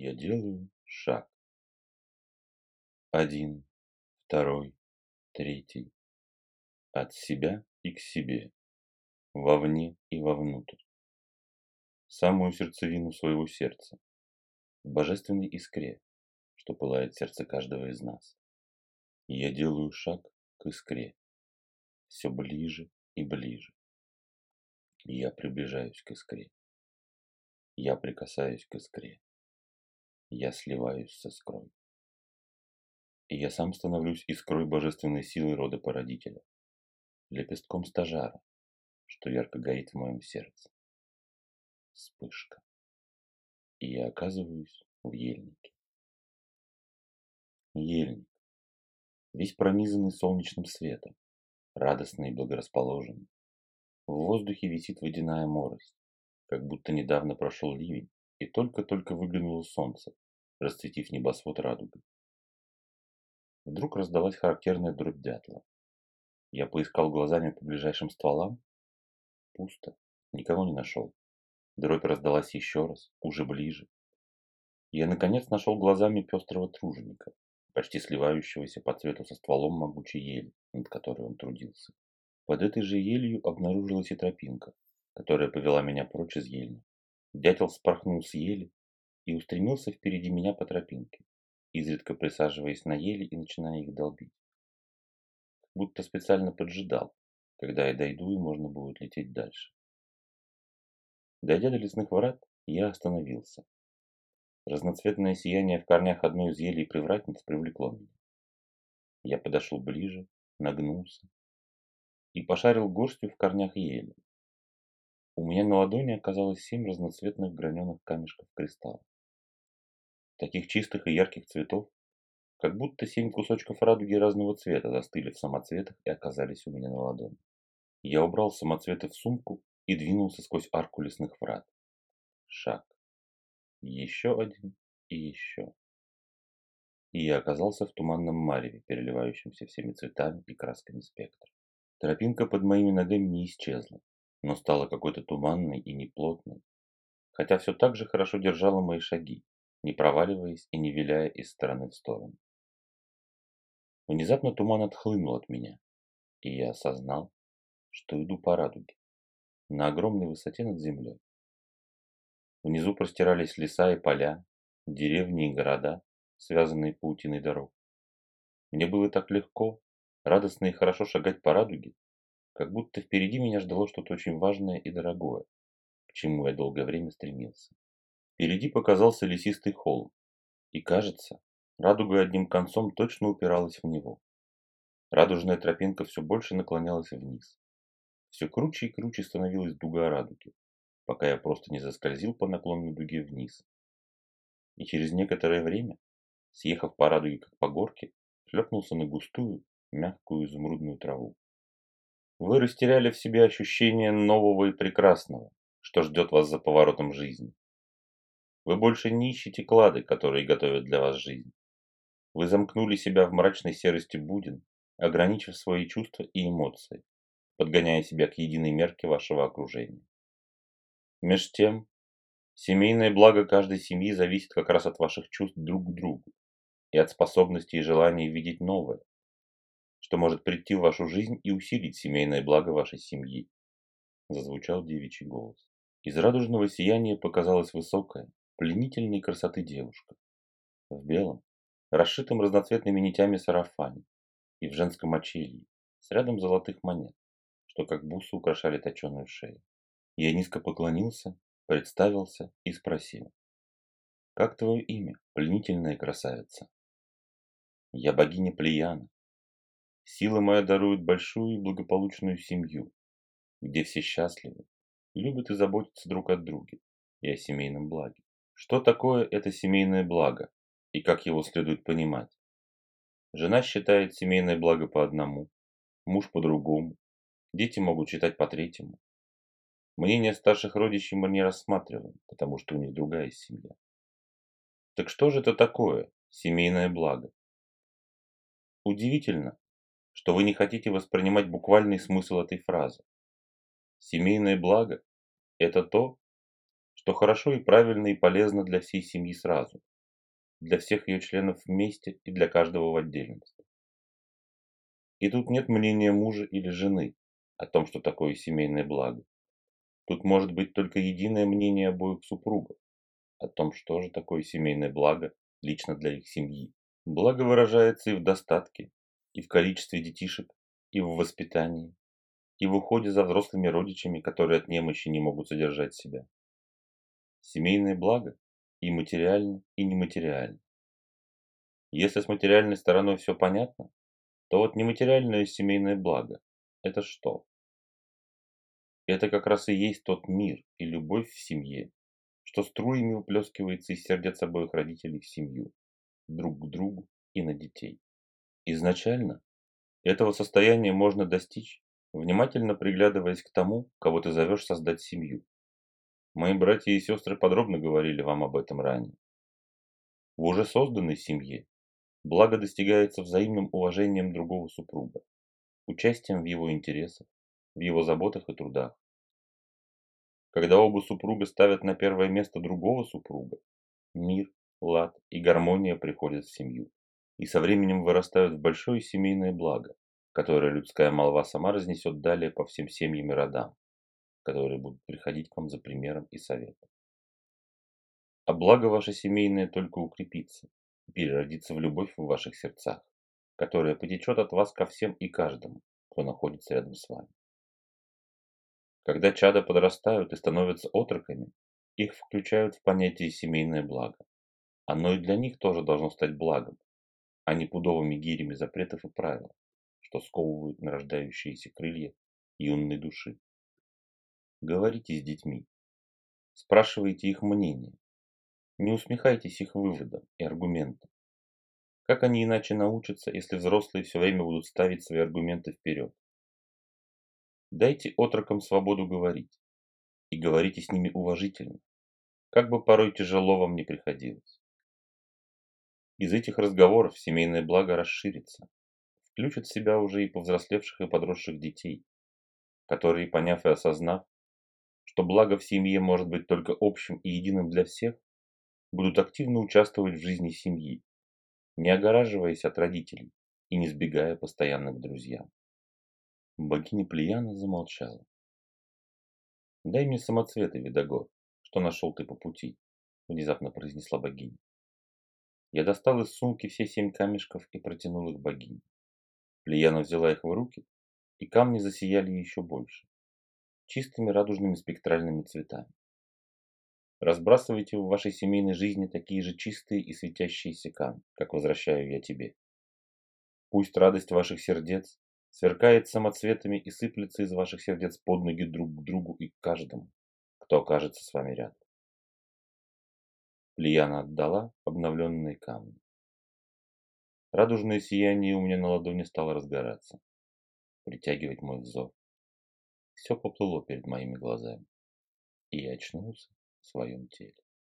Я делаю шаг. Один, второй, третий. От себя и к себе. Вовне и вовнутрь. Самую сердцевину своего сердца. В божественной искре, что пылает сердце каждого из нас. Я делаю шаг к искре. Все ближе и ближе. Я приближаюсь к искре. Я прикасаюсь к искре. Я сливаюсь с искрой. И я сам становлюсь искрой божественной силы рода породителя, лепестком стажара, что ярко горит в моем сердце. Вспышка. И я оказываюсь в ельнике. Ельник. Весь пронизанный солнечным светом, радостный и благорасположенный. В воздухе висит водяная морось, как будто недавно прошел ливень, и только-только выглянуло солнце, расцветив небосвод радугой. Вдруг раздалась характерная дробь дятла. Я поискал глазами по ближайшим стволам. Пусто. Никого не нашел. Дробь раздалась еще раз, уже ближе. Я наконец нашел глазами пестрого труженика, почти сливающегося по цвету со стволом могучей ели, над которой он трудился. Под этой же елью обнаружилась и тропинка, которая повела меня прочь из ельни. Дятел спорхнул с ели и устремился впереди меня по тропинке, изредка присаживаясь на ели и начиная их долбить. Будто специально поджидал, когда я дойду и можно будет лететь дальше. Дойдя до лесных врат, я остановился. Разноцветное сияние в корнях одной из елей привратниц привлекло меня. Я подошел ближе, нагнулся и пошарил горстью в корнях ели. У меня на ладони оказалось семь разноцветных граненых камешков кристалла. Таких чистых и ярких цветов, как будто семь кусочков радуги разного цвета застыли в самоцветах и оказались у меня на ладони. Я убрал самоцветы в сумку и двинулся сквозь арку лесных врат. Шаг. Еще один и еще. И я оказался в туманном мареве, переливающемся всеми цветами и красками спектра. Тропинка под моими ногами не исчезла но стала какой-то туманной и неплотной, хотя все так же хорошо держала мои шаги, не проваливаясь и не виляя из стороны в сторону. Внезапно туман отхлынул от меня, и я осознал, что иду по радуге, на огромной высоте над землей. Внизу простирались леса и поля, деревни и города, связанные паутиной дорог. Мне было так легко, радостно и хорошо шагать по радуге, как будто впереди меня ждало что-то очень важное и дорогое, к чему я долгое время стремился. Впереди показался лесистый холм, и, кажется, радуга одним концом точно упиралась в него. Радужная тропинка все больше наклонялась вниз. Все круче и круче становилась дуга радуги, пока я просто не заскользил по наклонной дуге вниз. И через некоторое время, съехав по радуге как по горке, шлепнулся на густую, мягкую изумрудную траву. Вы растеряли в себе ощущение нового и прекрасного, что ждет вас за поворотом жизни. Вы больше не ищете клады, которые готовят для вас жизнь. Вы замкнули себя в мрачной серости будин, ограничив свои чувства и эмоции, подгоняя себя к единой мерке вашего окружения. Меж тем, семейное благо каждой семьи зависит как раз от ваших чувств друг к другу и от способности и желания видеть новое, что может прийти в вашу жизнь и усилить семейное благо вашей семьи. Зазвучал девичий голос. Из радужного сияния показалась высокая, пленительной красоты девушка. В белом, расшитом разноцветными нитями сарафане и в женском очелье, с рядом золотых монет, что как бусы украшали точеную шею. Я низко поклонился, представился и спросил. «Как твое имя, пленительная красавица?» «Я богиня Плеяна, Сила моя дарует большую и благополучную семью, где все счастливы, любят и заботятся друг от друга и о семейном благе. Что такое это семейное благо и как его следует понимать? Жена считает семейное благо по одному, муж по другому, дети могут считать по третьему. Мнение старших родичей мы не рассматриваем, потому что у них другая семья. Так что же это такое семейное благо? Удивительно, что вы не хотите воспринимать буквальный смысл этой фразы. Семейное благо – это то, что хорошо и правильно и полезно для всей семьи сразу, для всех ее членов вместе и для каждого в отдельности. И тут нет мнения мужа или жены о том, что такое семейное благо. Тут может быть только единое мнение обоих супругов о том, что же такое семейное благо лично для их семьи. Благо выражается и в достатке, и в количестве детишек, и в воспитании, и в уходе за взрослыми родичами, которые от немощи не могут содержать себя. Семейное благо и материально, и нематериально. Если с материальной стороной все понятно, то вот нематериальное семейное благо – это что? Это как раз и есть тот мир и любовь в семье, что струями выплескивается из сердец обоих родителей в семью, друг к другу и на детей. Изначально этого состояния можно достичь, внимательно приглядываясь к тому, кого ты зовешь создать семью. Мои братья и сестры подробно говорили вам об этом ранее. В уже созданной семье благо достигается взаимным уважением другого супруга, участием в его интересах, в его заботах и трудах. Когда оба супруга ставят на первое место другого супруга, мир, лад и гармония приходят в семью и со временем вырастают в большое семейное благо, которое людская молва сама разнесет далее по всем семьям и родам, которые будут приходить к вам за примером и советом. А благо ваше семейное только укрепится и переродится в любовь в ваших сердцах, которая потечет от вас ко всем и каждому, кто находится рядом с вами. Когда чада подрастают и становятся отроками, их включают в понятие семейное благо. Оно и для них тоже должно стать благом, а не пудовыми гирями запретов и правил, что сковывают нарождающиеся крылья юной души. Говорите с детьми, спрашивайте их мнение, не усмехайтесь их выводам и аргументам. Как они иначе научатся, если взрослые все время будут ставить свои аргументы вперед? Дайте отрокам свободу говорить. И говорите с ними уважительно, как бы порой тяжело вам не приходилось. Из этих разговоров семейное благо расширится, включит в себя уже и повзрослевших и подросших детей, которые, поняв и осознав, что благо в семье может быть только общим и единым для всех, будут активно участвовать в жизни семьи, не огораживаясь от родителей и не сбегая постоянно к друзьям. Богиня Плеяна замолчала. «Дай мне самоцветы, Видогор, что нашел ты по пути», – внезапно произнесла богиня. Я достал из сумки все семь камешков и протянул их богине. Плеяна взяла их в руки, и камни засияли еще больше, чистыми радужными спектральными цветами. Разбрасывайте в вашей семейной жизни такие же чистые и светящиеся камни, как возвращаю я тебе. Пусть радость ваших сердец сверкает самоцветами и сыплется из ваших сердец под ноги друг к другу и к каждому, кто окажется с вами рядом. Лияна отдала обновленные камни. Радужное сияние у меня на ладони стало разгораться, притягивать мой взор. Все поплыло перед моими глазами, и я очнулся в своем теле.